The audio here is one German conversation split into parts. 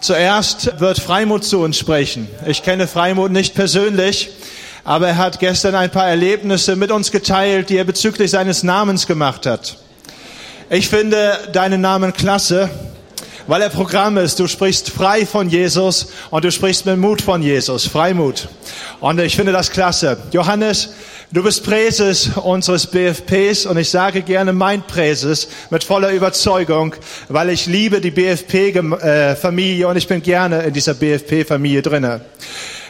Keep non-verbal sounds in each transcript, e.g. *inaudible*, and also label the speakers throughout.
Speaker 1: Zuerst wird Freimut zu uns sprechen. Ich kenne Freimut nicht persönlich, aber er hat gestern ein paar Erlebnisse mit uns geteilt, die er bezüglich seines Namens gemacht hat. Ich finde deinen Namen klasse, weil er Programm ist. Du sprichst frei von Jesus und du sprichst mit Mut von Jesus, Freimut. Und ich finde das klasse. Johannes, Du bist Präses unseres BFPs und ich sage gerne mein Präses mit voller Überzeugung, weil ich liebe die BFP-Familie und ich bin gerne in dieser BFP-Familie drinne.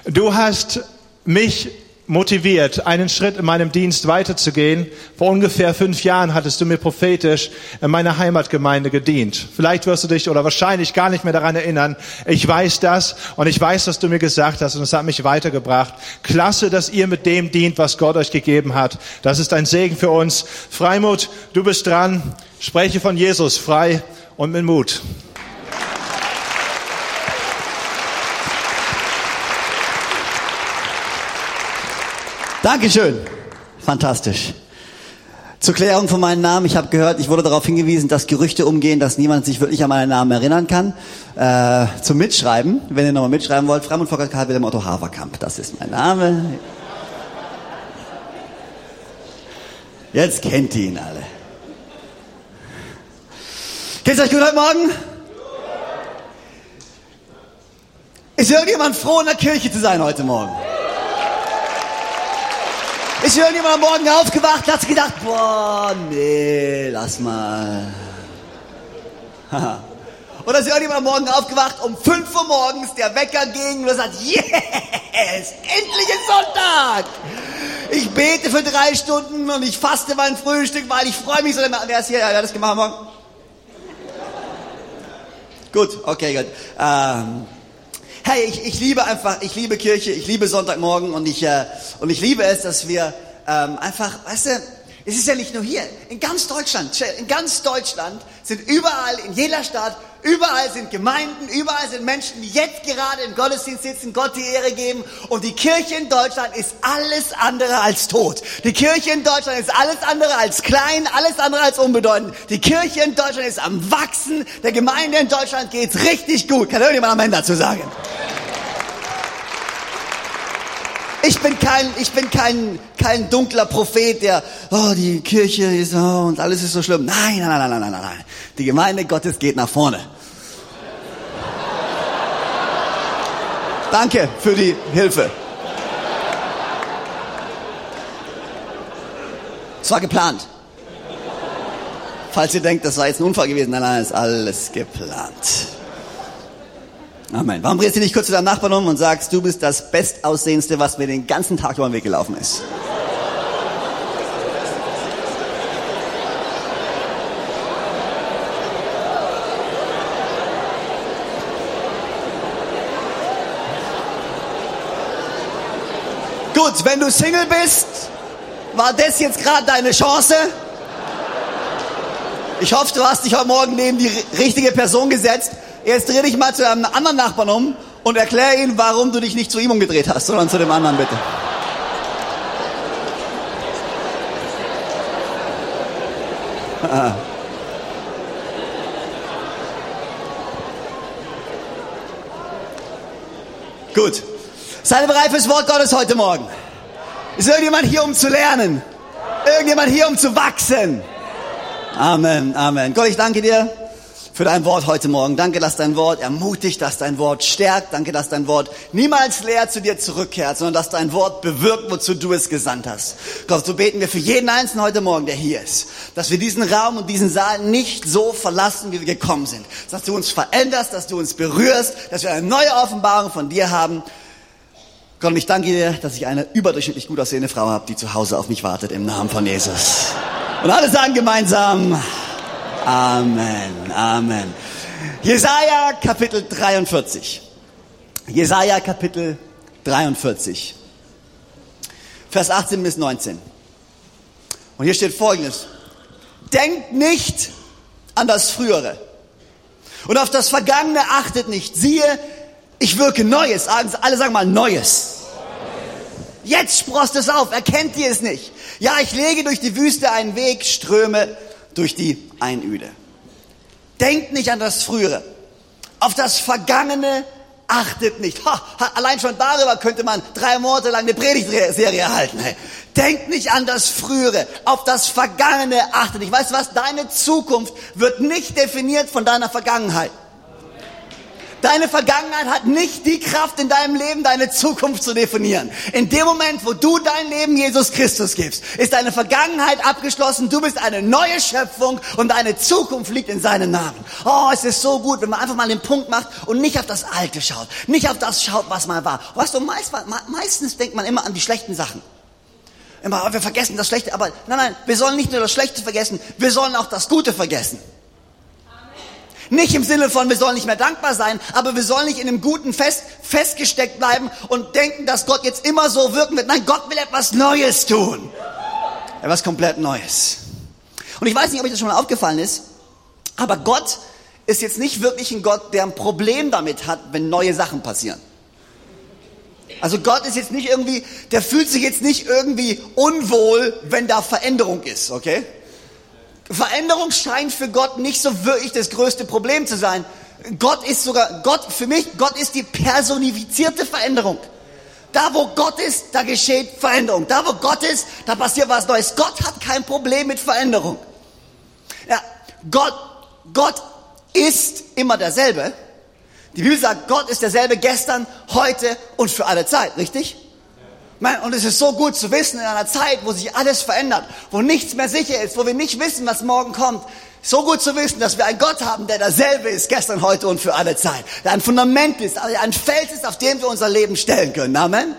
Speaker 1: Du hast mich motiviert, einen Schritt in meinem Dienst weiterzugehen. Vor ungefähr fünf Jahren hattest du mir prophetisch in meiner Heimatgemeinde gedient. Vielleicht wirst du dich oder wahrscheinlich gar nicht mehr daran erinnern. Ich weiß das und ich weiß, was du mir gesagt hast und es hat mich weitergebracht. Klasse, dass ihr mit dem dient, was Gott euch gegeben hat. Das ist ein Segen für uns. Freimut, du bist dran. Spreche von Jesus frei und mit Mut.
Speaker 2: Dankeschön. Fantastisch. Zur Klärung von meinem Namen. Ich habe gehört, ich wurde darauf hingewiesen, dass Gerüchte umgehen, dass niemand sich wirklich an meinen Namen erinnern kann. Äh, zum Mitschreiben, wenn ihr nochmal mitschreiben wollt, Fram und Volker Karl Wilhelm Otto Haverkamp. Das ist mein Name. Jetzt kennt ihr ihn alle. Geht's euch gut heute Morgen? Ist irgendjemand froh, in der Kirche zu sein heute Morgen? Ist irgendjemand am Morgen aufgewacht, hat gedacht, boah, nee, lass mal. *laughs* Oder ist irgendjemand am Morgen aufgewacht, um 5 Uhr morgens der Wecker ging und sagt, yes, endlich ist Sonntag. Ich bete für drei Stunden und ich faste mein Frühstück, weil ich freue mich so. Wer ist hier? Wer hat das gemacht morgen? Gut, okay, gut. Ähm, hey, ich, ich liebe einfach, ich liebe Kirche, ich liebe Sonntagmorgen und ich, äh, und ich liebe es, dass wir ähm, einfach, weißt du, es ist ja nicht nur hier, in ganz Deutschland, in ganz Deutschland sind überall, in jeder Stadt, überall sind Gemeinden, überall sind Menschen, die jetzt gerade im Gottesdienst sitzen, Gott die Ehre geben. Und die Kirche in Deutschland ist alles andere als tot. Die Kirche in Deutschland ist alles andere als klein, alles andere als unbedeutend. Die Kirche in Deutschland ist am Wachsen. Der Gemeinde in Deutschland geht's richtig gut. Kann irgendjemand am Ende dazu sagen? Ich bin kein, ich bin kein, kein dunkler Prophet, der, oh, die Kirche ist, oh, und alles ist so schlimm. Nein, nein, nein, nein, nein, nein, nein. Die Gemeinde Gottes geht nach vorne. Danke für die Hilfe. Es war geplant. Falls ihr denkt, das war jetzt ein Unfall gewesen, nein, nein, ist alles geplant. Amen. Warum drehst du nicht kurz zu deinem Nachbarn um und sagst, du bist das Bestaussehendste, was mir den ganzen Tag über den Weg gelaufen ist? Gut, wenn du Single bist, war das jetzt gerade deine Chance? Ich hoffe, du hast dich heute Morgen neben die richtige Person gesetzt. Jetzt dreh dich mal zu einem anderen Nachbarn um und erklär ihm, warum du dich nicht zu ihm umgedreht hast, sondern zu dem anderen bitte. *laughs* Gut. Seid ihr bereit fürs Wort Gottes heute Morgen? Ist irgendjemand hier, um zu lernen? Irgendjemand hier, um zu wachsen? Amen, Amen. Gott, ich danke dir für dein Wort heute Morgen. Danke, dass dein Wort ermutigt, dass dein Wort stärkt. Danke, dass dein Wort niemals leer zu dir zurückkehrt, sondern dass dein Wort bewirkt, wozu du es gesandt hast. Gott, so beten wir für jeden Einzelnen heute Morgen, der hier ist, dass wir diesen Raum und diesen Saal nicht so verlassen, wie wir gekommen sind. Dass du uns veränderst, dass du uns berührst, dass wir eine neue Offenbarung von dir haben. Gott, ich danke dir, dass ich eine überdurchschnittlich gut aussehende Frau habe, die zu Hause auf mich wartet, im Namen von Jesus. Und alle sagen gemeinsam, Amen, Amen. Jesaja Kapitel 43. Jesaja Kapitel 43. Vers 18 bis 19. Und hier steht folgendes. Denkt nicht an das Frühere. Und auf das Vergangene achtet nicht. Siehe, ich wirke Neues. Alle sagen mal Neues. Jetzt sprost es auf. Erkennt ihr es nicht? Ja, ich lege durch die Wüste einen Weg, Ströme durch die Einöde. Denkt nicht an das Frühere. Auf das Vergangene achtet nicht. Ha, allein schon darüber könnte man drei Monate lang eine Predigtserie halten. Hey. Denkt nicht an das Frühere, auf das Vergangene achtet nicht. Weißt du was? Deine Zukunft wird nicht definiert von deiner Vergangenheit. Deine Vergangenheit hat nicht die Kraft in deinem Leben, deine Zukunft zu definieren. In dem Moment, wo du dein Leben Jesus Christus gibst, ist deine Vergangenheit abgeschlossen. Du bist eine neue Schöpfung und deine Zukunft liegt in seinem Namen. Oh, es ist so gut, wenn man einfach mal den Punkt macht und nicht auf das Alte schaut. Nicht auf das schaut, was mal war. Weißt du, meist, meistens denkt man immer an die schlechten Sachen. Immer, oh, wir vergessen das Schlechte. Aber nein, nein, wir sollen nicht nur das Schlechte vergessen, wir sollen auch das Gute vergessen. Nicht im Sinne von, wir sollen nicht mehr dankbar sein, aber wir sollen nicht in dem Guten fest, festgesteckt bleiben und denken, dass Gott jetzt immer so wirken wird. Nein, Gott will etwas Neues tun. Etwas komplett Neues. Und ich weiß nicht, ob euch das schon mal aufgefallen ist, aber Gott ist jetzt nicht wirklich ein Gott, der ein Problem damit hat, wenn neue Sachen passieren. Also Gott ist jetzt nicht irgendwie, der fühlt sich jetzt nicht irgendwie unwohl, wenn da Veränderung ist, okay? Veränderung scheint für Gott nicht so wirklich das größte Problem zu sein. Gott ist sogar, Gott, für mich, Gott ist die personifizierte Veränderung. Da, wo Gott ist, da geschieht Veränderung. Da, wo Gott ist, da passiert was Neues. Gott hat kein Problem mit Veränderung. Ja, Gott, Gott ist immer derselbe. Die Bibel sagt, Gott ist derselbe gestern, heute und für alle Zeit, richtig? Und es ist so gut zu wissen in einer Zeit, wo sich alles verändert, wo nichts mehr sicher ist, wo wir nicht wissen, was morgen kommt. So gut zu wissen, dass wir einen Gott haben, der derselbe ist, gestern, heute und für alle Zeit. Der ein Fundament ist, ein Fels ist, auf dem wir unser Leben stellen können. Amen.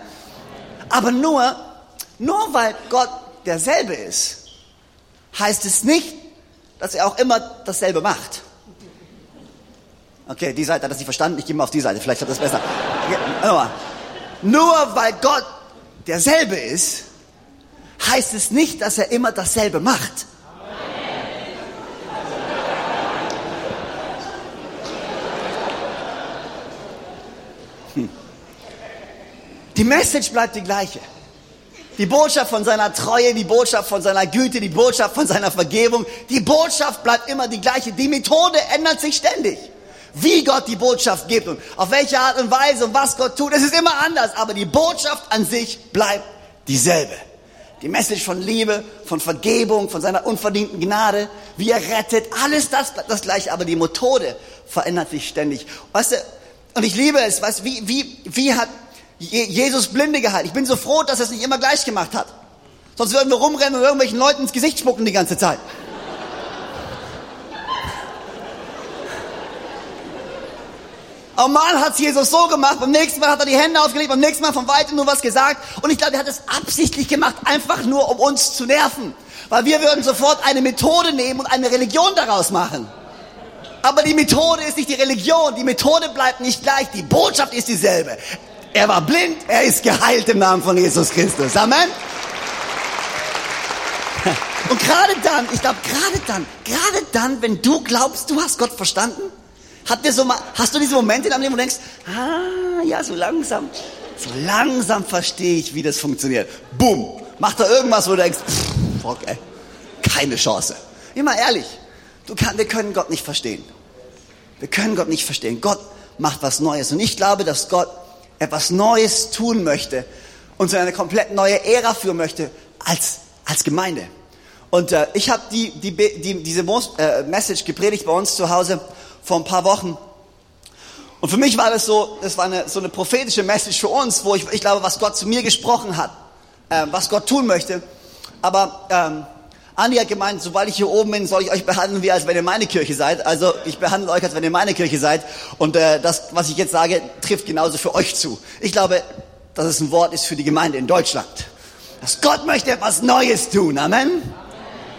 Speaker 2: Aber nur, nur weil Gott derselbe ist, heißt es nicht, dass er auch immer dasselbe macht. Okay, die Seite hat das nicht verstanden. Ich gehe mal auf die Seite. Vielleicht hat das besser. Okay, nur weil Gott derselbe ist, heißt es nicht, dass er immer dasselbe macht. Hm. Die Message bleibt die gleiche. Die Botschaft von seiner Treue, die Botschaft von seiner Güte, die Botschaft von seiner Vergebung, die Botschaft bleibt immer die gleiche. Die Methode ändert sich ständig wie Gott die Botschaft gibt und auf welche Art und Weise und was Gott tut. Es ist immer anders, aber die Botschaft an sich bleibt dieselbe. Die Message von Liebe, von Vergebung, von seiner unverdienten Gnade, wie er rettet, alles das bleibt das gleiche, aber die Methode verändert sich ständig. Weißt du, und ich liebe es, weißt wie, wie, wie hat Jesus Blinde geheilt? Ich bin so froh, dass er es nicht immer gleich gemacht hat. Sonst würden wir rumrennen und irgendwelchen Leuten ins Gesicht spucken die ganze Zeit. Aber mal hat Jesus so gemacht, beim nächsten Mal hat er die Hände aufgelegt, beim nächsten Mal von weitem nur was gesagt. Und ich glaube, er hat es absichtlich gemacht, einfach nur, um uns zu nerven. Weil wir würden sofort eine Methode nehmen und eine Religion daraus machen. Aber die Methode ist nicht die Religion, die Methode bleibt nicht gleich, die Botschaft ist dieselbe. Er war blind, er ist geheilt im Namen von Jesus Christus. Amen. Und gerade dann, ich glaube, gerade dann, gerade dann, wenn du glaubst, du hast Gott verstanden, so mal, hast du diese Momente in deinem Leben, wo du denkst, ah, ja, so langsam, so langsam verstehe ich, wie das funktioniert. Boom, macht da irgendwas, wo du denkst, pff, okay, keine Chance. Immer ehrlich, du kann, wir können Gott nicht verstehen. Wir können Gott nicht verstehen. Gott macht was Neues. Und ich glaube, dass Gott etwas Neues tun möchte und zu eine komplett neue Ära führen möchte als, als Gemeinde. Und äh, ich habe die, die, die, diese äh, Message gepredigt bei uns zu Hause vor ein paar Wochen. Und für mich war das so, das war eine, so eine prophetische Message für uns, wo ich, ich glaube, was Gott zu mir gesprochen hat, äh, was Gott tun möchte. Aber ähm, Andi hat gemeint, sobald ich hier oben bin, soll ich euch behandeln, wie als wenn ihr meine Kirche seid. Also ich behandle euch, als wenn ihr meine Kirche seid. Und äh, das, was ich jetzt sage, trifft genauso für euch zu. Ich glaube, dass es ein Wort ist für die Gemeinde in Deutschland. Dass Gott möchte etwas Neues tun. Amen.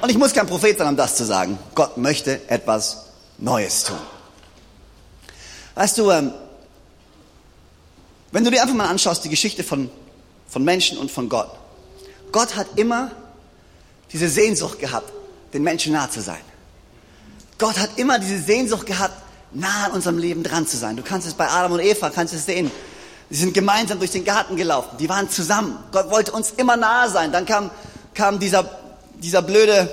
Speaker 2: Und ich muss kein Prophet sein, um das zu sagen. Gott möchte etwas Neues tun. Weißt du, ähm, wenn du dir einfach mal anschaust, die Geschichte von, von Menschen und von Gott. Gott hat immer diese Sehnsucht gehabt, den Menschen nah zu sein. Gott hat immer diese Sehnsucht gehabt, nah an unserem Leben dran zu sein. Du kannst es bei Adam und Eva, kannst es sehen. Sie sind gemeinsam durch den Garten gelaufen. Die waren zusammen. Gott wollte uns immer nahe sein. Dann kam, kam dieser, dieser blöde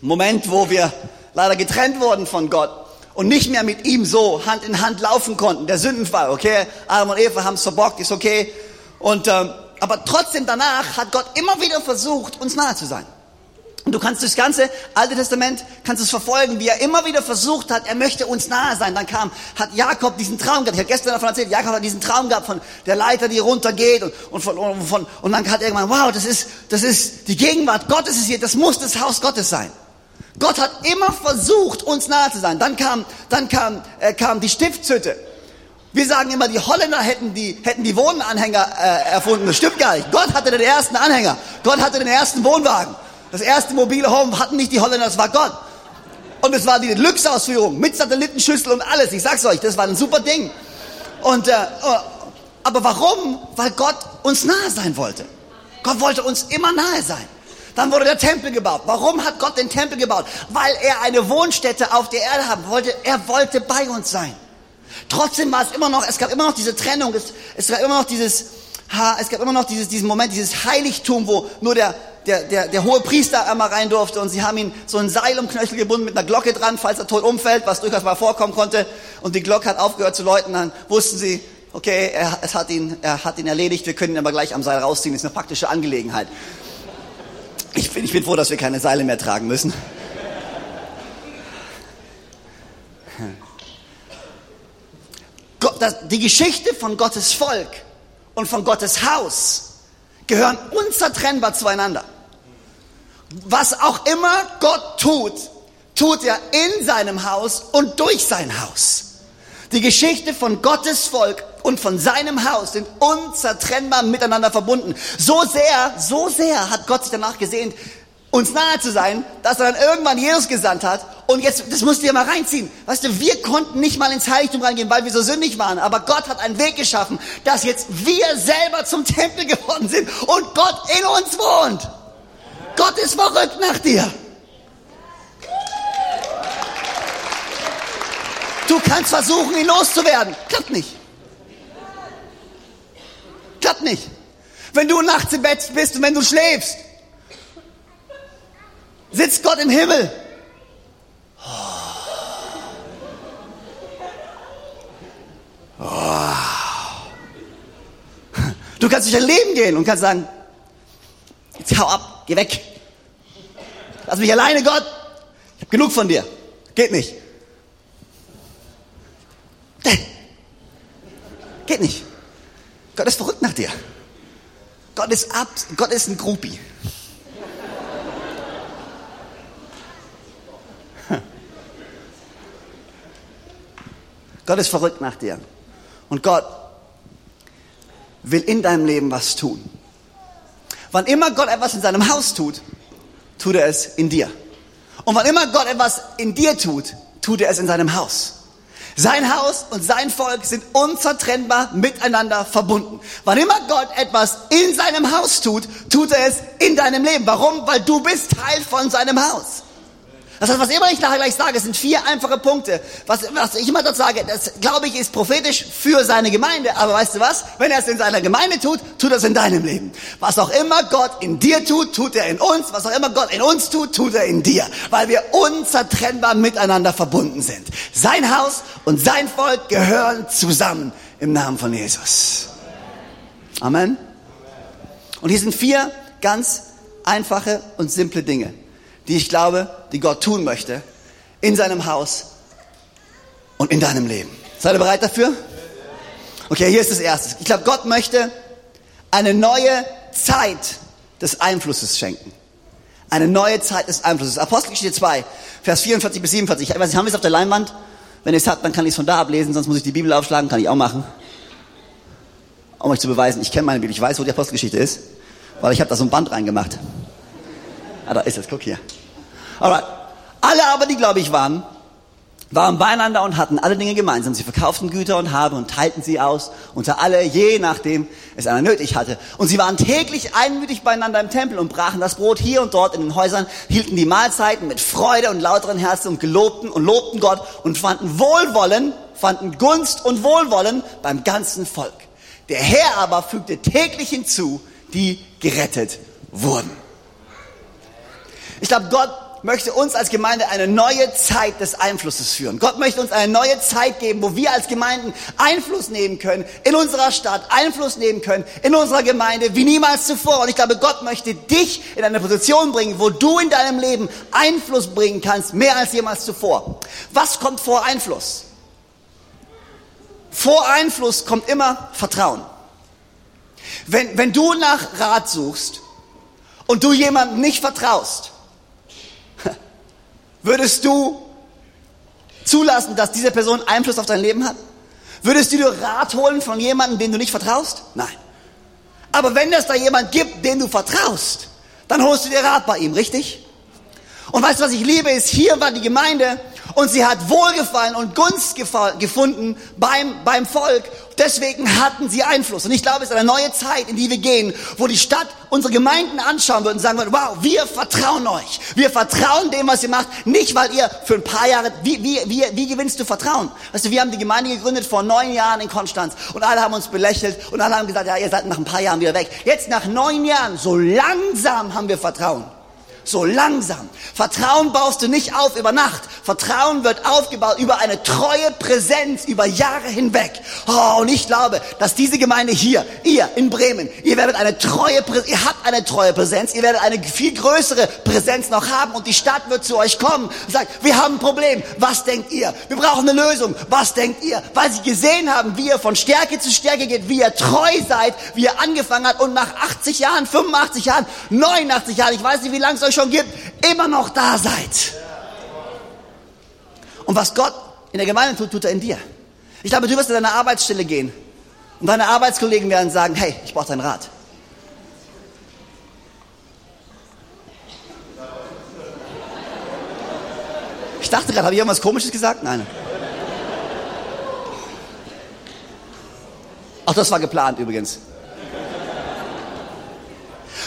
Speaker 2: Moment, wo wir leider getrennt wurden von Gott. Und nicht mehr mit ihm so Hand in Hand laufen konnten. Der Sündenfall, okay? Adam und Eva haben es verbockt, ist okay. Und, ähm, aber trotzdem danach hat Gott immer wieder versucht, uns nahe zu sein. Und du kannst das ganze Alte Testament, kannst es verfolgen, wie er immer wieder versucht hat, er möchte uns nahe sein. Dann kam, hat Jakob diesen Traum gehabt. Ich habe gestern davon erzählt, Jakob hat diesen Traum gehabt von der Leiter, die runtergeht und, und, von, und, von, und dann hat er irgendwann, wow, das ist, das ist die Gegenwart Gottes ist hier, das muss das Haus Gottes sein. Gott hat immer versucht, uns nahe zu sein. Dann kam, dann kam, äh, kam die Stiftshütte. Wir sagen immer, die Holländer hätten die, hätten die Wohnanhänger äh, erfunden. Das stimmt gar nicht. Gott hatte den ersten Anhänger. Gott hatte den ersten Wohnwagen. Das erste mobile Home hatten nicht die Holländer, das war Gott. Und es war die Deluxe-Ausführung mit Satellitenschüssel und alles. Ich sag's euch, das war ein super Ding. Und, äh, oh, aber warum? Weil Gott uns nahe sein wollte. Gott wollte uns immer nahe sein. Dann wurde der Tempel gebaut. Warum hat Gott den Tempel gebaut? Weil er eine Wohnstätte auf der Erde haben wollte. Er wollte bei uns sein. Trotzdem war es immer noch, es gab immer noch diese Trennung, es, es gab immer noch dieses, es gab immer noch dieses, diesen Moment, dieses Heiligtum, wo nur der, der, der, der hohe Priester einmal rein durfte und sie haben ihn so ein Seil um Knöchel gebunden mit einer Glocke dran, falls er tot umfällt, was durchaus mal vorkommen konnte. Und die Glocke hat aufgehört zu läuten, dann wussten sie, okay, er, es hat ihn, er hat ihn erledigt, wir können ihn aber gleich am Seil rausziehen, das ist eine praktische Angelegenheit. Ich bin, ich bin froh, dass wir keine Seile mehr tragen müssen. Die Geschichte von Gottes Volk und von Gottes Haus gehören unzertrennbar zueinander. Was auch immer Gott tut, tut er in seinem Haus und durch sein Haus. Die Geschichte von Gottes Volk und von seinem Haus sind unzertrennbar miteinander verbunden. So sehr, so sehr hat Gott sich danach gesehnt, uns nahe zu sein, dass er dann irgendwann Jesus gesandt hat. Und jetzt, das musst du dir mal reinziehen. Weißt du, wir konnten nicht mal ins Heiligtum reingehen, weil wir so sündig waren. Aber Gott hat einen Weg geschaffen, dass jetzt wir selber zum Tempel geworden sind und Gott in uns wohnt. Gott ist verrückt nach dir. Du kannst versuchen, ihn loszuwerden. Klappt nicht. Klappt nicht. Wenn du nachts im Bett bist und wenn du schläfst, sitzt Gott im Himmel. Du kannst durch dein Leben gehen und kannst sagen, jetzt hau ab, geh weg. Lass mich alleine, Gott. Ich habe genug von dir. Geht nicht. Geht nicht. Gott ist verrückt nach dir. Gott ist ab, Gott ist ein Gruppi. Gott ist verrückt nach dir. Und Gott will in deinem Leben was tun. Wann immer Gott etwas in seinem Haus tut, tut er es in dir. Und wann immer Gott etwas in dir tut, tut er es in seinem Haus. Sein Haus und sein Volk sind unzertrennbar miteinander verbunden. Wann immer Gott etwas in seinem Haus tut, tut er es in deinem Leben. Warum? Weil du bist Teil von seinem Haus. Das heißt, was immer ich nachher gleich sage, sind vier einfache Punkte. Was, was ich immer dort sage, das glaube ich ist prophetisch für seine Gemeinde. Aber weißt du was? Wenn er es in seiner Gemeinde tut, tut er es in deinem Leben. Was auch immer Gott in dir tut, tut er in uns. Was auch immer Gott in uns tut, tut er in dir. Weil wir unzertrennbar miteinander verbunden sind. Sein Haus und sein Volk gehören zusammen im Namen von Jesus. Amen. Und hier sind vier ganz einfache und simple Dinge die ich glaube, die Gott tun möchte in seinem Haus und in deinem Leben. Seid ihr bereit dafür? Okay, hier ist das Erste. Ich glaube, Gott möchte eine neue Zeit des Einflusses schenken. Eine neue Zeit des Einflusses. Apostelgeschichte 2, Vers 44 bis 47. Ich weiß nicht, haben wir es auf der Leinwand? Wenn ihr es habt, dann kann ich es von da ablesen, sonst muss ich die Bibel aufschlagen, kann ich auch machen. Um euch zu beweisen, ich kenne meine Bibel, ich weiß, wo die Apostelgeschichte ist, weil ich habe da so ein Band reingemacht. Ah, da ist es, guck hier. Alright. Alle aber, die glaube ich waren, waren beieinander und hatten alle Dinge gemeinsam. Sie verkauften Güter und Habe und teilten sie aus unter alle, je nachdem es einer nötig hatte. Und sie waren täglich einmütig beieinander im Tempel und brachen das Brot hier und dort in den Häusern, hielten die Mahlzeiten mit Freude und lauteren Herzen und gelobten und lobten Gott und fanden Wohlwollen, fanden Gunst und Wohlwollen beim ganzen Volk. Der Herr aber fügte täglich hinzu, die gerettet wurden. Ich glaube, Gott möchte uns als Gemeinde eine neue Zeit des Einflusses führen. Gott möchte uns eine neue Zeit geben, wo wir als Gemeinden Einfluss nehmen können in unserer Stadt, Einfluss nehmen können in unserer Gemeinde wie niemals zuvor. Und ich glaube, Gott möchte dich in eine Position bringen, wo du in deinem Leben Einfluss bringen kannst, mehr als jemals zuvor. Was kommt vor Einfluss? Vor Einfluss kommt immer Vertrauen. Wenn, wenn du nach Rat suchst und du jemandem nicht vertraust, Würdest du zulassen, dass diese Person Einfluss auf dein Leben hat? Würdest du dir Rat holen von jemandem, dem du nicht vertraust? Nein. Aber wenn es da jemand gibt, dem du vertraust, dann holst du dir Rat bei ihm, richtig? Und weißt du, was ich liebe, ist, hier war die Gemeinde und sie hat Wohlgefallen und Gunst gefunden beim, beim Volk. Deswegen hatten sie Einfluss. Und ich glaube, es ist eine neue Zeit, in die wir gehen, wo die Stadt unsere Gemeinden anschauen wird und sagen wird, wow, wir vertrauen euch. Wir vertrauen dem, was ihr macht. Nicht, weil ihr für ein paar Jahre, wie, wie, wie, wie gewinnst du Vertrauen? Weißt du, wir haben die Gemeinde gegründet vor neun Jahren in Konstanz und alle haben uns belächelt und alle haben gesagt, ja, ihr seid nach ein paar Jahren wieder weg. Jetzt nach neun Jahren, so langsam haben wir Vertrauen. So langsam. Vertrauen baust du nicht auf über Nacht. Vertrauen wird aufgebaut über eine treue Präsenz über Jahre hinweg. Oh, und ich glaube, dass diese Gemeinde hier, ihr in Bremen, ihr werdet eine treue, ihr habt eine treue Präsenz, ihr werdet eine viel größere Präsenz noch haben und die Stadt wird zu euch kommen und sagt, wir haben ein Problem. Was denkt ihr? Wir brauchen eine Lösung. Was denkt ihr? Weil sie gesehen haben, wie ihr von Stärke zu Stärke geht, wie ihr treu seid, wie ihr angefangen habt und nach 80 Jahren, 85 Jahren, 89 Jahren, ich weiß nicht, wie lange es euch schon gibt, immer noch da seid. Und was Gott in der Gemeinde tut, tut er in dir. Ich glaube, du wirst in deine Arbeitsstelle gehen und deine Arbeitskollegen werden sagen, hey, ich brauche deinen Rat. Ich dachte gerade, habe ich irgendwas Komisches gesagt? Nein. Ach, das war geplant übrigens.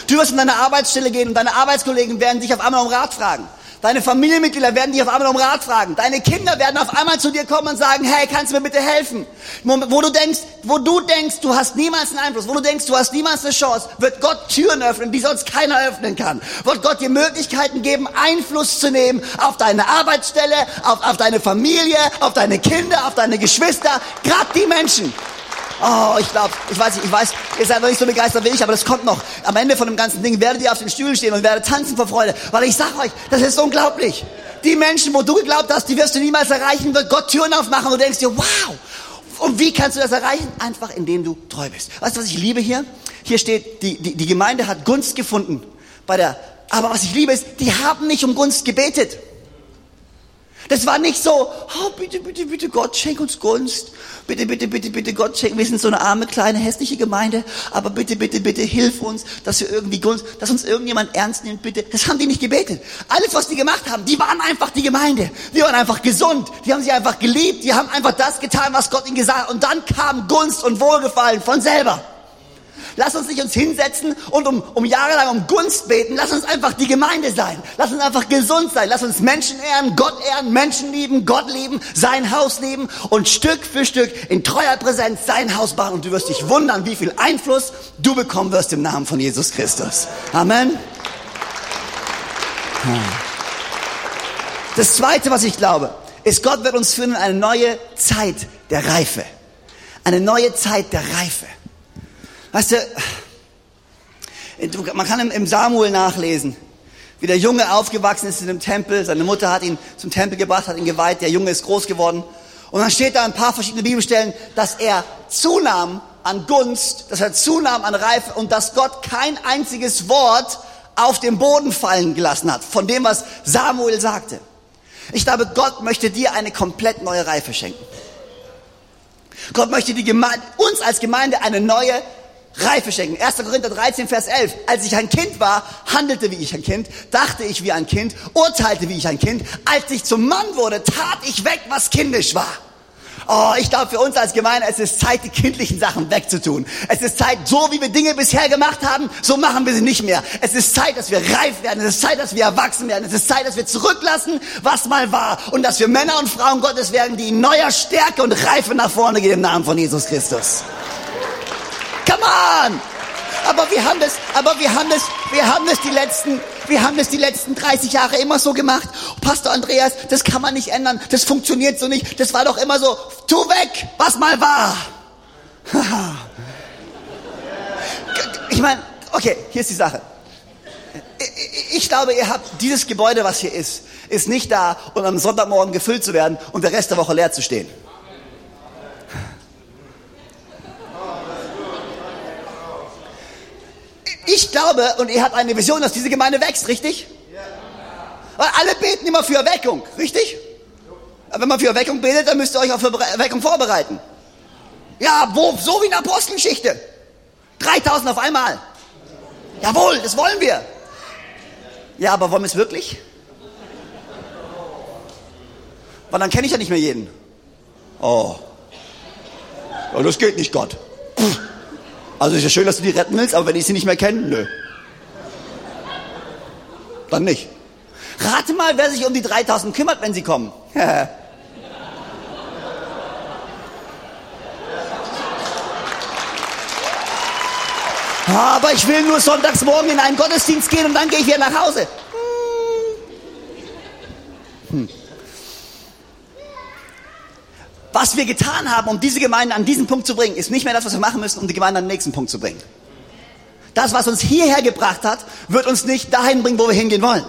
Speaker 2: Du wirst in deine Arbeitsstelle gehen und deine Arbeitskollegen werden dich auf einmal um Rat fragen. Deine Familienmitglieder werden dich auf einmal um Rat fragen. Deine Kinder werden auf einmal zu dir kommen und sagen, hey, kannst du mir bitte helfen? Wo du denkst, wo du denkst, du hast niemals einen Einfluss, wo du denkst, du hast niemals eine Chance, wird Gott Türen öffnen, die sonst keiner öffnen kann. Wird Gott dir Möglichkeiten geben, Einfluss zu nehmen auf deine Arbeitsstelle, auf, auf deine Familie, auf deine Kinder, auf deine Geschwister, gerade die Menschen. Oh, ich glaube, ich weiß, ich weiß, ihr seid noch nicht so begeistert wie ich, aber das kommt noch. Am Ende von dem ganzen Ding werdet ihr auf den Stühlen stehen und werdet tanzen vor Freude, weil ich sag euch, das ist unglaublich. Die Menschen, wo du geglaubt hast, die wirst du niemals erreichen, wird Gott Türen aufmachen und du denkst dir, wow. Und wie kannst du das erreichen? Einfach indem du treu bist. Weißt du, was ich liebe hier? Hier steht, die, die, die Gemeinde hat Gunst gefunden bei der, aber was ich liebe ist, die haben nicht um Gunst gebetet. Das war nicht so, oh, bitte, bitte, bitte, Gott, schenk uns Gunst. Bitte, bitte, bitte, bitte, Gott, schenk. Wir sind so eine arme, kleine, hässliche Gemeinde. Aber bitte, bitte, bitte, hilf uns, dass wir irgendwie Gunst, dass uns irgendjemand ernst nimmt, bitte. Das haben die nicht gebetet. Alles, was die gemacht haben, die waren einfach die Gemeinde. Die waren einfach gesund. Die haben sie einfach geliebt. Die haben einfach das getan, was Gott ihnen gesagt hat. Und dann kam Gunst und Wohlgefallen von selber. Lass uns nicht uns hinsetzen und um, um jahrelang um Gunst beten. Lass uns einfach die Gemeinde sein. Lass uns einfach gesund sein. Lass uns Menschen ehren, Gott ehren, Menschen lieben, Gott lieben, sein Haus lieben und Stück für Stück in treuer Präsenz sein Haus bauen. Und du wirst dich wundern, wie viel Einfluss du bekommen wirst im Namen von Jesus Christus. Amen. Das zweite, was ich glaube, ist, Gott wird uns führen in eine neue Zeit der Reife. Eine neue Zeit der Reife. Weißt du, man kann im Samuel nachlesen, wie der Junge aufgewachsen ist in dem Tempel. Seine Mutter hat ihn zum Tempel gebracht, hat ihn geweiht. Der Junge ist groß geworden. Und dann steht da ein paar verschiedene Bibelstellen, dass er zunahm an Gunst, dass er zunahm an Reife und dass Gott kein einziges Wort auf den Boden fallen gelassen hat, von dem, was Samuel sagte. Ich glaube, Gott möchte dir eine komplett neue Reife schenken. Gott möchte die Gemeinde, uns als Gemeinde eine neue Reife schenken. 1. Korinther 13, Vers 11. Als ich ein Kind war, handelte wie ich ein Kind, dachte ich wie ein Kind, urteilte wie ich ein Kind. Als ich zum Mann wurde, tat ich weg, was kindisch war. Oh, ich glaube, für uns als Gemeinde, es ist Zeit, die kindlichen Sachen wegzutun. Es ist Zeit, so wie wir Dinge bisher gemacht haben, so machen wir sie nicht mehr. Es ist Zeit, dass wir reif werden. Es ist Zeit, dass wir erwachsen werden. Es ist Zeit, dass wir zurücklassen, was mal war. Und dass wir Männer und Frauen Gottes werden, die in neuer Stärke und Reife nach vorne gehen im Namen von Jesus Christus. On! aber wir haben das, aber wir haben das, wir haben das die letzten, wir haben das die letzten 30 Jahre immer so gemacht. Pastor Andreas, das kann man nicht ändern, das funktioniert so nicht, das war doch immer so, tu weg, was mal war. *laughs* ich meine, okay, hier ist die Sache. Ich glaube, ihr habt dieses Gebäude, was hier ist, ist nicht da, um am Sonntagmorgen gefüllt zu werden und der Rest der Woche leer zu stehen. Ich glaube, und ihr habt eine Vision, dass diese Gemeinde wächst, richtig? Weil alle beten immer für Erweckung, richtig? Aber wenn man für Erweckung betet, dann müsst ihr euch auch für Erweckung vorbereiten. Ja, wo, so wie in der Apostelgeschichte. 3000 auf einmal. Jawohl, das wollen wir. Ja, aber wollen wir es wirklich? Weil dann kenne ich ja nicht mehr jeden. Oh. Ja, das geht nicht, Gott. Also ist ja schön, dass du die retten willst, aber wenn ich sie nicht mehr kenne, nö. Dann nicht. Rate mal, wer sich um die 3000 kümmert, wenn sie kommen. *laughs* aber ich will nur sonntags morgen in einen Gottesdienst gehen und dann gehe ich wieder nach Hause. Hm. Was wir getan haben, um diese Gemeinde an diesen Punkt zu bringen, ist nicht mehr das, was wir machen müssen, um die Gemeinde an den nächsten Punkt zu bringen. Das, was uns hierher gebracht hat, wird uns nicht dahin bringen, wo wir hingehen wollen.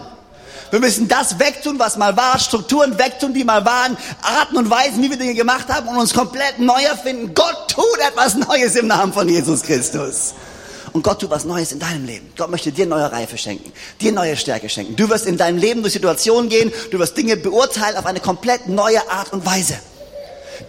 Speaker 2: Wir müssen das wegtun, was mal war, Strukturen wegtun, die mal waren, Arten und Weisen, wie wir Dinge gemacht haben und uns komplett neu erfinden. Gott tut etwas Neues im Namen von Jesus Christus. Und Gott tut was Neues in deinem Leben. Gott möchte dir neue Reife schenken, dir neue Stärke schenken. Du wirst in deinem Leben durch Situationen gehen, du wirst Dinge beurteilen auf eine komplett neue Art und Weise.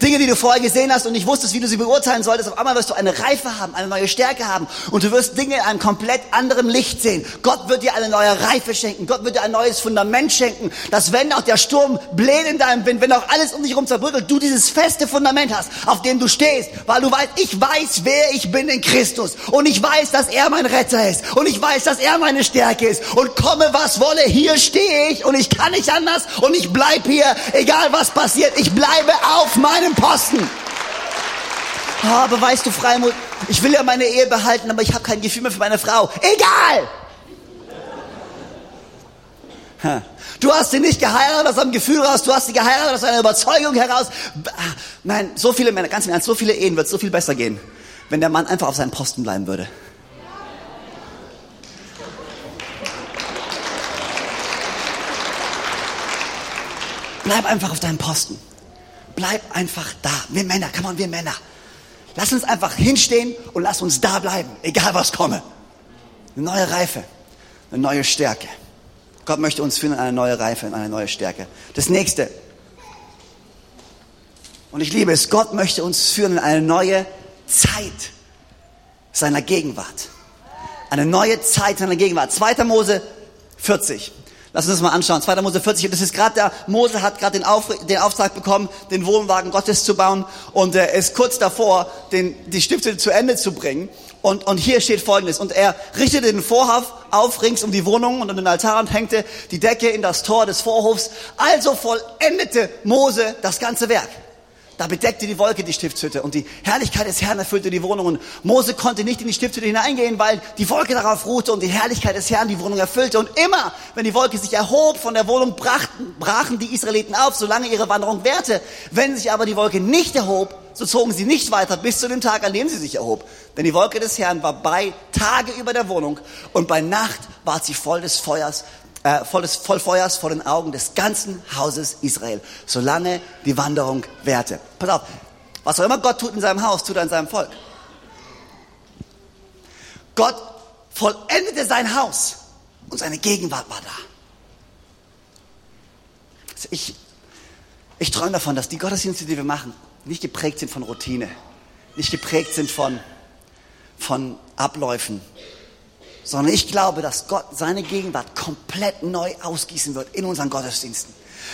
Speaker 2: Dinge, die du vorher gesehen hast und nicht wusstest, wie du sie beurteilen solltest, auf einmal wirst du eine Reife haben, eine neue Stärke haben. Und du wirst Dinge in einem komplett anderen Licht sehen. Gott wird dir eine neue Reife schenken. Gott wird dir ein neues Fundament schenken, dass wenn auch der Sturm bläht in deinem Wind, wenn auch alles um dich herum zerbröckelt, du dieses feste Fundament hast, auf dem du stehst, weil du weißt, ich weiß, wer ich bin in Christus. Und ich weiß, dass er mein Retter ist. Und ich weiß, dass er meine Stärke ist. Und komme was wolle, hier stehe ich. Und ich kann nicht anders. Und ich bleib hier, egal was passiert, ich bleibe auf meinem meinem Posten. Oh, aber weißt du, Freimut, ich will ja meine Ehe behalten, aber ich habe kein Gefühl mehr für meine Frau. Egal! Du hast sie nicht geheiratet aus einem Gefühl raus, du hast sie geheiratet aus einer Überzeugung heraus. Nein, so viele Männer, ganz im Ernst, so viele Ehen wird so viel besser gehen, wenn der Mann einfach auf seinem Posten bleiben würde. Bleib einfach auf deinem Posten. Bleib einfach da. Wir Männer, come on, wir Männer. Lass uns einfach hinstehen und lass uns da bleiben, egal was komme. Eine neue Reife, eine neue Stärke. Gott möchte uns führen in eine neue Reife, in eine neue Stärke. Das nächste. Und ich liebe es, Gott möchte uns führen in eine neue Zeit seiner Gegenwart. Eine neue Zeit seiner Gegenwart. 2. Mose 40. Lass uns das mal anschauen. 2. Mose 40. Das ist gerade der, Mose hat gerade den, Auf, den Auftrag bekommen, den Wohnwagen Gottes zu bauen. Und er ist kurz davor, den, die Stifte zu Ende zu bringen. Und, und hier steht Folgendes. Und er richtete den Vorhof auf, rings um die Wohnung und um den Altar und hängte die Decke in das Tor des Vorhofs. Also vollendete Mose das ganze Werk. Da bedeckte die Wolke die Stiftshütte und die Herrlichkeit des Herrn erfüllte die Wohnung. Und Mose konnte nicht in die Stiftshütte hineingehen, weil die Wolke darauf ruhte und die Herrlichkeit des Herrn die Wohnung erfüllte. Und immer, wenn die Wolke sich erhob von der Wohnung, brachten, brachen die Israeliten auf, solange ihre Wanderung währte. Wenn sich aber die Wolke nicht erhob, so zogen sie nicht weiter bis zu dem Tag, an dem sie sich erhob. Denn die Wolke des Herrn war bei Tage über der Wohnung und bei Nacht war sie voll des Feuers äh, voll, des, voll Feuers vor den Augen des ganzen Hauses Israel, solange die Wanderung währte. Pass auf, was auch immer Gott tut in seinem Haus, tut er in seinem Volk. Gott vollendete sein Haus und seine Gegenwart war da. Also ich, ich träume davon, dass die Gottesdienste, die wir machen, nicht geprägt sind von Routine, nicht geprägt sind von, von Abläufen, sondern ich glaube, dass Gott seine Gegenwart komplett neu ausgießen wird in unseren Gottesdiensten.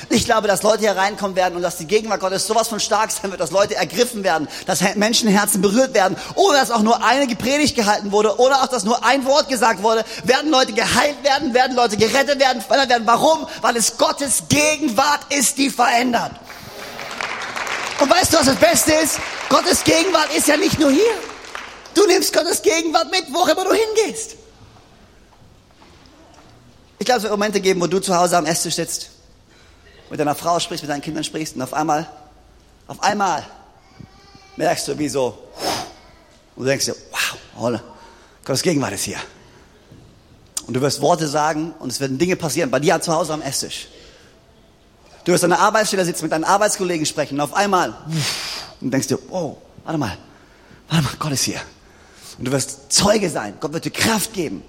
Speaker 2: Ich glaube, dass Leute hier reinkommen werden und dass die Gegenwart Gottes sowas von stark sein wird, dass Leute ergriffen werden, dass Menschenherzen berührt werden, ohne dass auch nur eine Predigt gehalten wurde, oder auch, dass nur ein Wort gesagt wurde, werden Leute geheilt werden, werden Leute gerettet werden, verändert werden. Warum? Weil es Gottes Gegenwart ist, die verändert. Und weißt du, was das Beste ist? Gottes Gegenwart ist ja nicht nur hier. Du nimmst Gottes Gegenwart mit, wo immer du hingehst. Ich glaube, es wird Momente geben, wo du zu Hause am Esstisch sitzt, mit deiner Frau sprichst, mit deinen Kindern sprichst und auf einmal, auf einmal merkst du, wie so, und du denkst dir, wow, Gottes Gegenwart ist hier. Und du wirst Worte sagen und es werden Dinge passieren, bei dir zu Hause am Esstisch. Du wirst an der Arbeitsstelle sitzen, mit deinen Arbeitskollegen sprechen und auf einmal, und denkst dir, oh, warte mal, warte mal, Gott ist hier. Und du wirst Zeuge sein, Gott wird dir Kraft geben.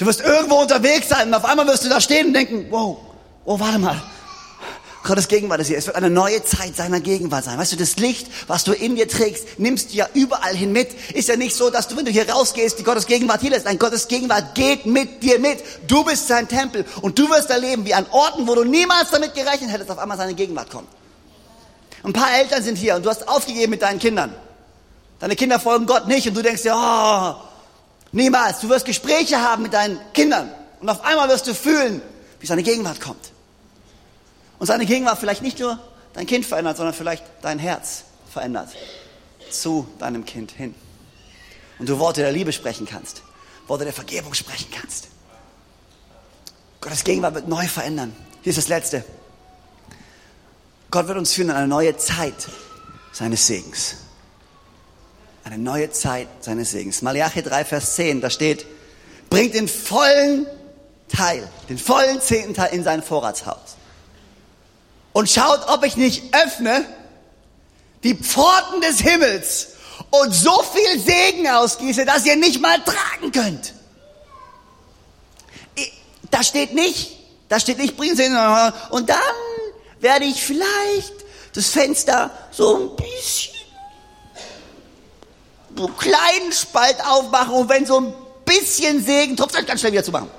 Speaker 2: Du wirst irgendwo unterwegs sein und auf einmal wirst du da stehen und denken, wow, oh, warte mal, Gottes Gegenwart ist hier. Es wird eine neue Zeit seiner Gegenwart sein. Weißt du, das Licht, was du in dir trägst, nimmst du ja überall hin mit. Ist ja nicht so, dass du, wenn du hier rausgehst, die Gottes Gegenwart hier lässt. Nein, Gottes Gegenwart geht mit dir mit. Du bist sein Tempel und du wirst erleben, wie an Orten, wo du niemals damit gerechnet hättest, auf einmal seine Gegenwart kommt. Ein paar Eltern sind hier und du hast aufgegeben mit deinen Kindern. Deine Kinder folgen Gott nicht und du denkst dir, oh, niemals. Du wirst Gespräche haben mit deinen Kindern und auf einmal wirst du fühlen, wie seine Gegenwart kommt. Und seine Gegenwart vielleicht nicht nur dein Kind verändert, sondern vielleicht dein Herz verändert zu deinem Kind hin. Und du Worte der Liebe sprechen kannst, Worte der Vergebung sprechen kannst. Gottes Gegenwart wird neu verändern. Hier ist das Letzte. Gott wird uns führen in eine neue Zeit seines Segens. Eine neue Zeit seines Segens. Malachi 3, Vers 10, da steht, bringt den vollen Teil, den vollen zehnten Teil in sein Vorratshaus und schaut, ob ich nicht öffne die Pforten des Himmels und so viel Segen ausgieße, dass ihr nicht mal tragen könnt. Da steht nicht, da steht nicht, bringen Sie und dann werde ich vielleicht das Fenster so ein bisschen, kleinen Spalt aufmachen und wenn so ein bisschen Segen tropft, dann ganz schnell wieder zu machen.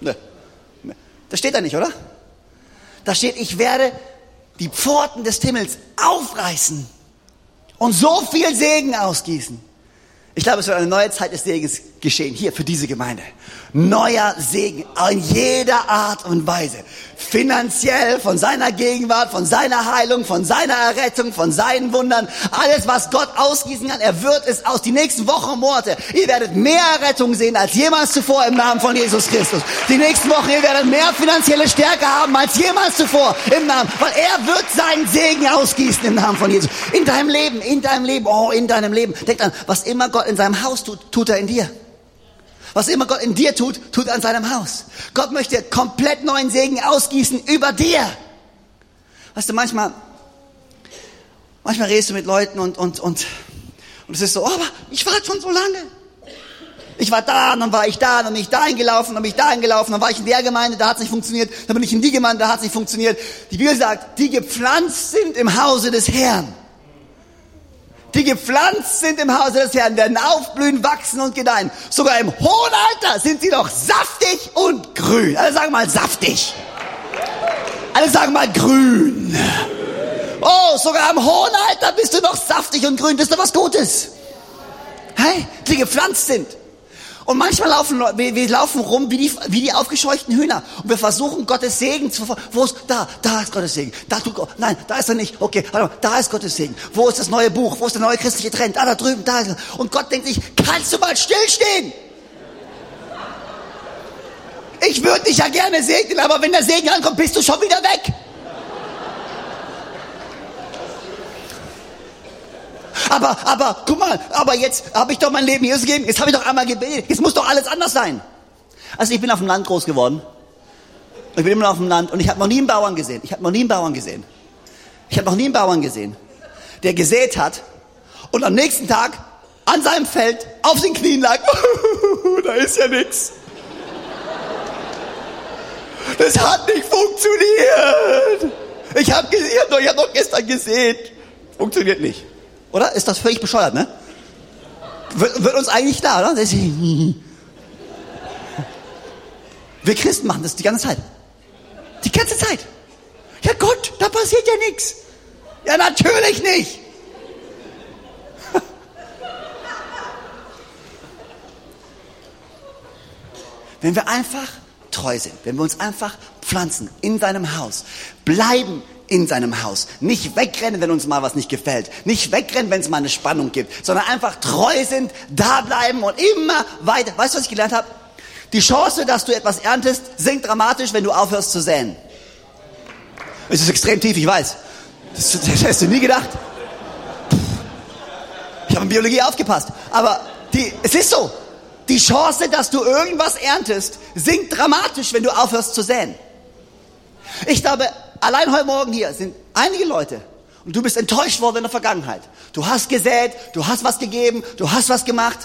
Speaker 2: Ne. Das steht da nicht, oder? Da steht, ich werde die Pforten des Himmels aufreißen und so viel Segen ausgießen. Ich glaube, es wird eine neue Zeit des Segens geschehen, hier für diese Gemeinde. Neuer Segen in jeder Art und Weise. Finanziell, von seiner Gegenwart, von seiner Heilung, von seiner Errettung, von seinen Wundern. Alles, was Gott ausgießen kann, er wird es aus. Die nächsten Wochen und Monate, ihr werdet mehr Errettung sehen als jemals zuvor im Namen von Jesus Christus. Die nächsten Wochen, ihr werdet mehr finanzielle Stärke haben als jemals zuvor im Namen, weil er wird seinen Segen ausgießen im Namen von Jesus. In deinem Leben, in deinem Leben, oh, in deinem Leben. Denk an, was immer Gott in seinem Haus tut, tut er in dir. Was immer Gott in dir tut, tut er an seinem Haus. Gott möchte komplett neuen Segen ausgießen über dir. Weißt du, manchmal, manchmal redest du mit Leuten und, und, und, und es ist so, oh, aber ich warte schon so lange. Ich war da, dann war ich da, dann bin ich dahin gelaufen, dann bin ich dahin gelaufen, dann war ich in der Gemeinde, da hat es nicht funktioniert, dann bin ich in die Gemeinde, da hat es nicht funktioniert. Die Bibel sagt, die gepflanzt sind im Hause des Herrn die gepflanzt sind im Hause des Herrn, werden aufblühen, wachsen und gedeihen. Sogar im hohen Alter sind sie noch saftig und grün. Alle sagen mal saftig. Alle sagen mal grün. Oh, sogar im hohen Alter bist du noch saftig und grün. Das ist doch was Gutes. Hey, die gepflanzt sind. Und manchmal laufen wir, wir laufen rum wie die, wie die aufgescheuchten Hühner. Und wir versuchen Gottes Segen zu Wo ist, da, da ist Gottes Segen. Da tut Gott, nein, da ist er nicht. Okay, warte mal, da ist Gottes Segen. Wo ist das neue Buch? Wo ist der neue christliche Trend? Da, da drüben, da ist er. Und Gott denkt sich, kannst du mal stillstehen? Ich würde dich ja gerne segnen, aber wenn der Segen ankommt, bist du schon wieder weg. Aber, aber, guck mal, aber jetzt habe ich doch mein Leben Jesus gegeben. Jetzt habe ich doch einmal gebetet. Jetzt muss doch alles anders sein. Also ich bin auf dem Land groß geworden. Ich bin immer noch auf dem Land und ich habe noch nie einen Bauern gesehen. Ich habe noch nie einen Bauern gesehen. Ich habe noch nie einen Bauern gesehen, der gesät hat und am nächsten Tag an seinem Feld auf den Knien lag. *laughs* da ist ja nichts. Das hat nicht funktioniert. Ich habe hab doch, hab doch gestern gesehen. Funktioniert nicht. Oder? Ist das völlig bescheuert, ne? Wird, wird uns eigentlich klar, oder? Wir Christen machen das die ganze Zeit. Die ganze Zeit. Ja Gott, da passiert ja nichts. Ja, natürlich nicht. *laughs* Wenn wir einfach treu sind, wenn wir uns einfach pflanzen in deinem Haus, bleiben in seinem Haus. Nicht wegrennen, wenn uns mal was nicht gefällt. Nicht wegrennen, wenn es mal eine Spannung gibt, sondern einfach treu sind, da bleiben und immer weiter. Weißt du, was ich gelernt habe? Die Chance, dass du etwas erntest, sinkt dramatisch, wenn du aufhörst zu säen. Es ist extrem tief, ich weiß. Das, das hast du nie gedacht. Ich habe in Biologie aufgepasst. Aber die, es ist so. Die Chance, dass du irgendwas erntest, sinkt dramatisch, wenn du aufhörst zu säen. Ich glaube, allein heute Morgen hier sind einige Leute und du bist enttäuscht worden in der Vergangenheit. Du hast gesät, du hast was gegeben, du hast was gemacht,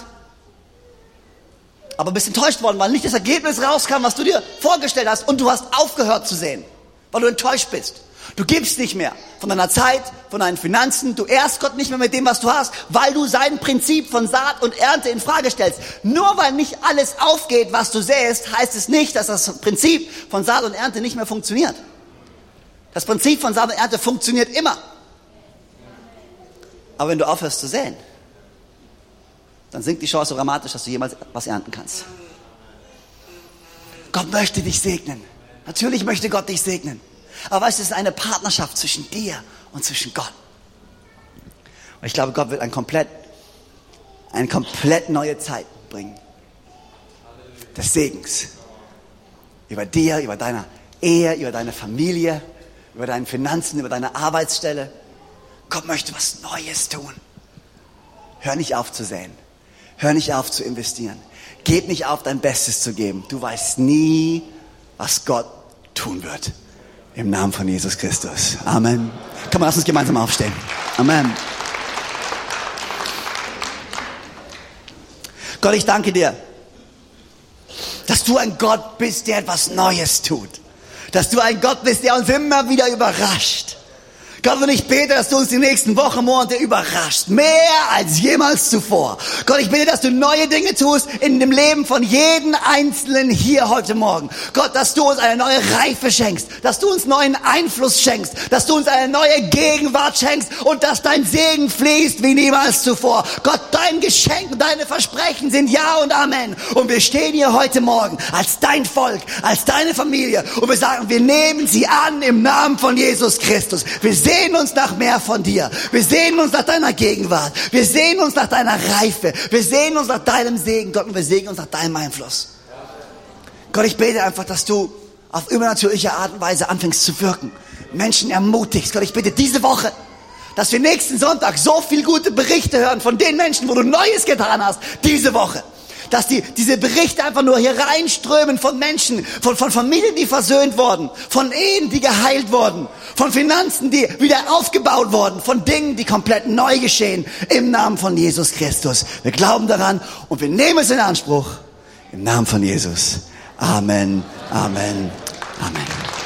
Speaker 2: aber bist enttäuscht worden, weil nicht das Ergebnis rauskam, was du dir vorgestellt hast und du hast aufgehört zu sehen, weil du enttäuscht bist. Du gibst nicht mehr von deiner Zeit, von deinen Finanzen, du ehrst Gott nicht mehr mit dem, was du hast, weil du sein Prinzip von Saat und Ernte in Frage stellst. Nur weil nicht alles aufgeht, was du säst, heißt es nicht, dass das Prinzip von Saat und Ernte nicht mehr funktioniert. Das Prinzip von und Ernte funktioniert immer. Aber wenn du aufhörst zu säen, dann sinkt die Chance dramatisch, dass du jemals was ernten kannst. Gott möchte dich segnen. Natürlich möchte Gott dich segnen. Aber es ist eine Partnerschaft zwischen dir und zwischen Gott. Und ich glaube, Gott wird ein komplett, eine komplett neue Zeit bringen. Des Segens. Über dir, über deine Ehe, über deine Familie, über deine Finanzen, über deine Arbeitsstelle. Gott möchte was Neues tun. Hör nicht auf zu säen. Hör nicht auf zu investieren. Geb nicht auf, dein Bestes zu geben. Du weißt nie, was Gott tun wird. Im Namen von Jesus Christus. Amen. Komm, lass uns gemeinsam aufstehen. Amen. Gott, ich danke dir, dass du ein Gott bist, der etwas Neues tut dass du ein Gott bist, der uns immer wieder überrascht. Gott, und ich bete, dass du uns die nächsten Wochen, Monate überrascht. Mehr als jemals zuvor. Gott, ich bitte, dass du neue Dinge tust in dem Leben von jedem Einzelnen hier heute Morgen. Gott, dass du uns eine neue Reife schenkst. Dass du uns neuen Einfluss schenkst. Dass du uns eine neue Gegenwart schenkst. Und dass dein Segen fließt wie niemals zuvor. Gott, dein Geschenk und deine Versprechen sind Ja und Amen. Und wir stehen hier heute Morgen als dein Volk, als deine Familie. Und wir sagen, wir nehmen sie an im Namen von Jesus Christus. Wir sehen uns nach mehr von dir. Wir sehen uns nach deiner Gegenwart. Wir sehen uns nach deiner Reife. Wir sehen uns nach deinem Segen, Gott, und wir sehen uns nach deinem Einfluss. Gott, ich bete einfach, dass du auf übernatürliche Art und Weise anfängst zu wirken. Menschen ermutigst. Gott, ich bitte diese Woche, dass wir nächsten Sonntag so viel gute Berichte hören von den Menschen, wo du Neues getan hast, diese Woche dass die, diese Berichte einfach nur hier reinströmen von Menschen, von, von Familien, die versöhnt wurden, von Ehen, die geheilt wurden, von Finanzen, die wieder aufgebaut wurden, von Dingen, die komplett neu geschehen im Namen von Jesus Christus. Wir glauben daran und wir nehmen es in Anspruch im Namen von Jesus. Amen, Amen, Amen.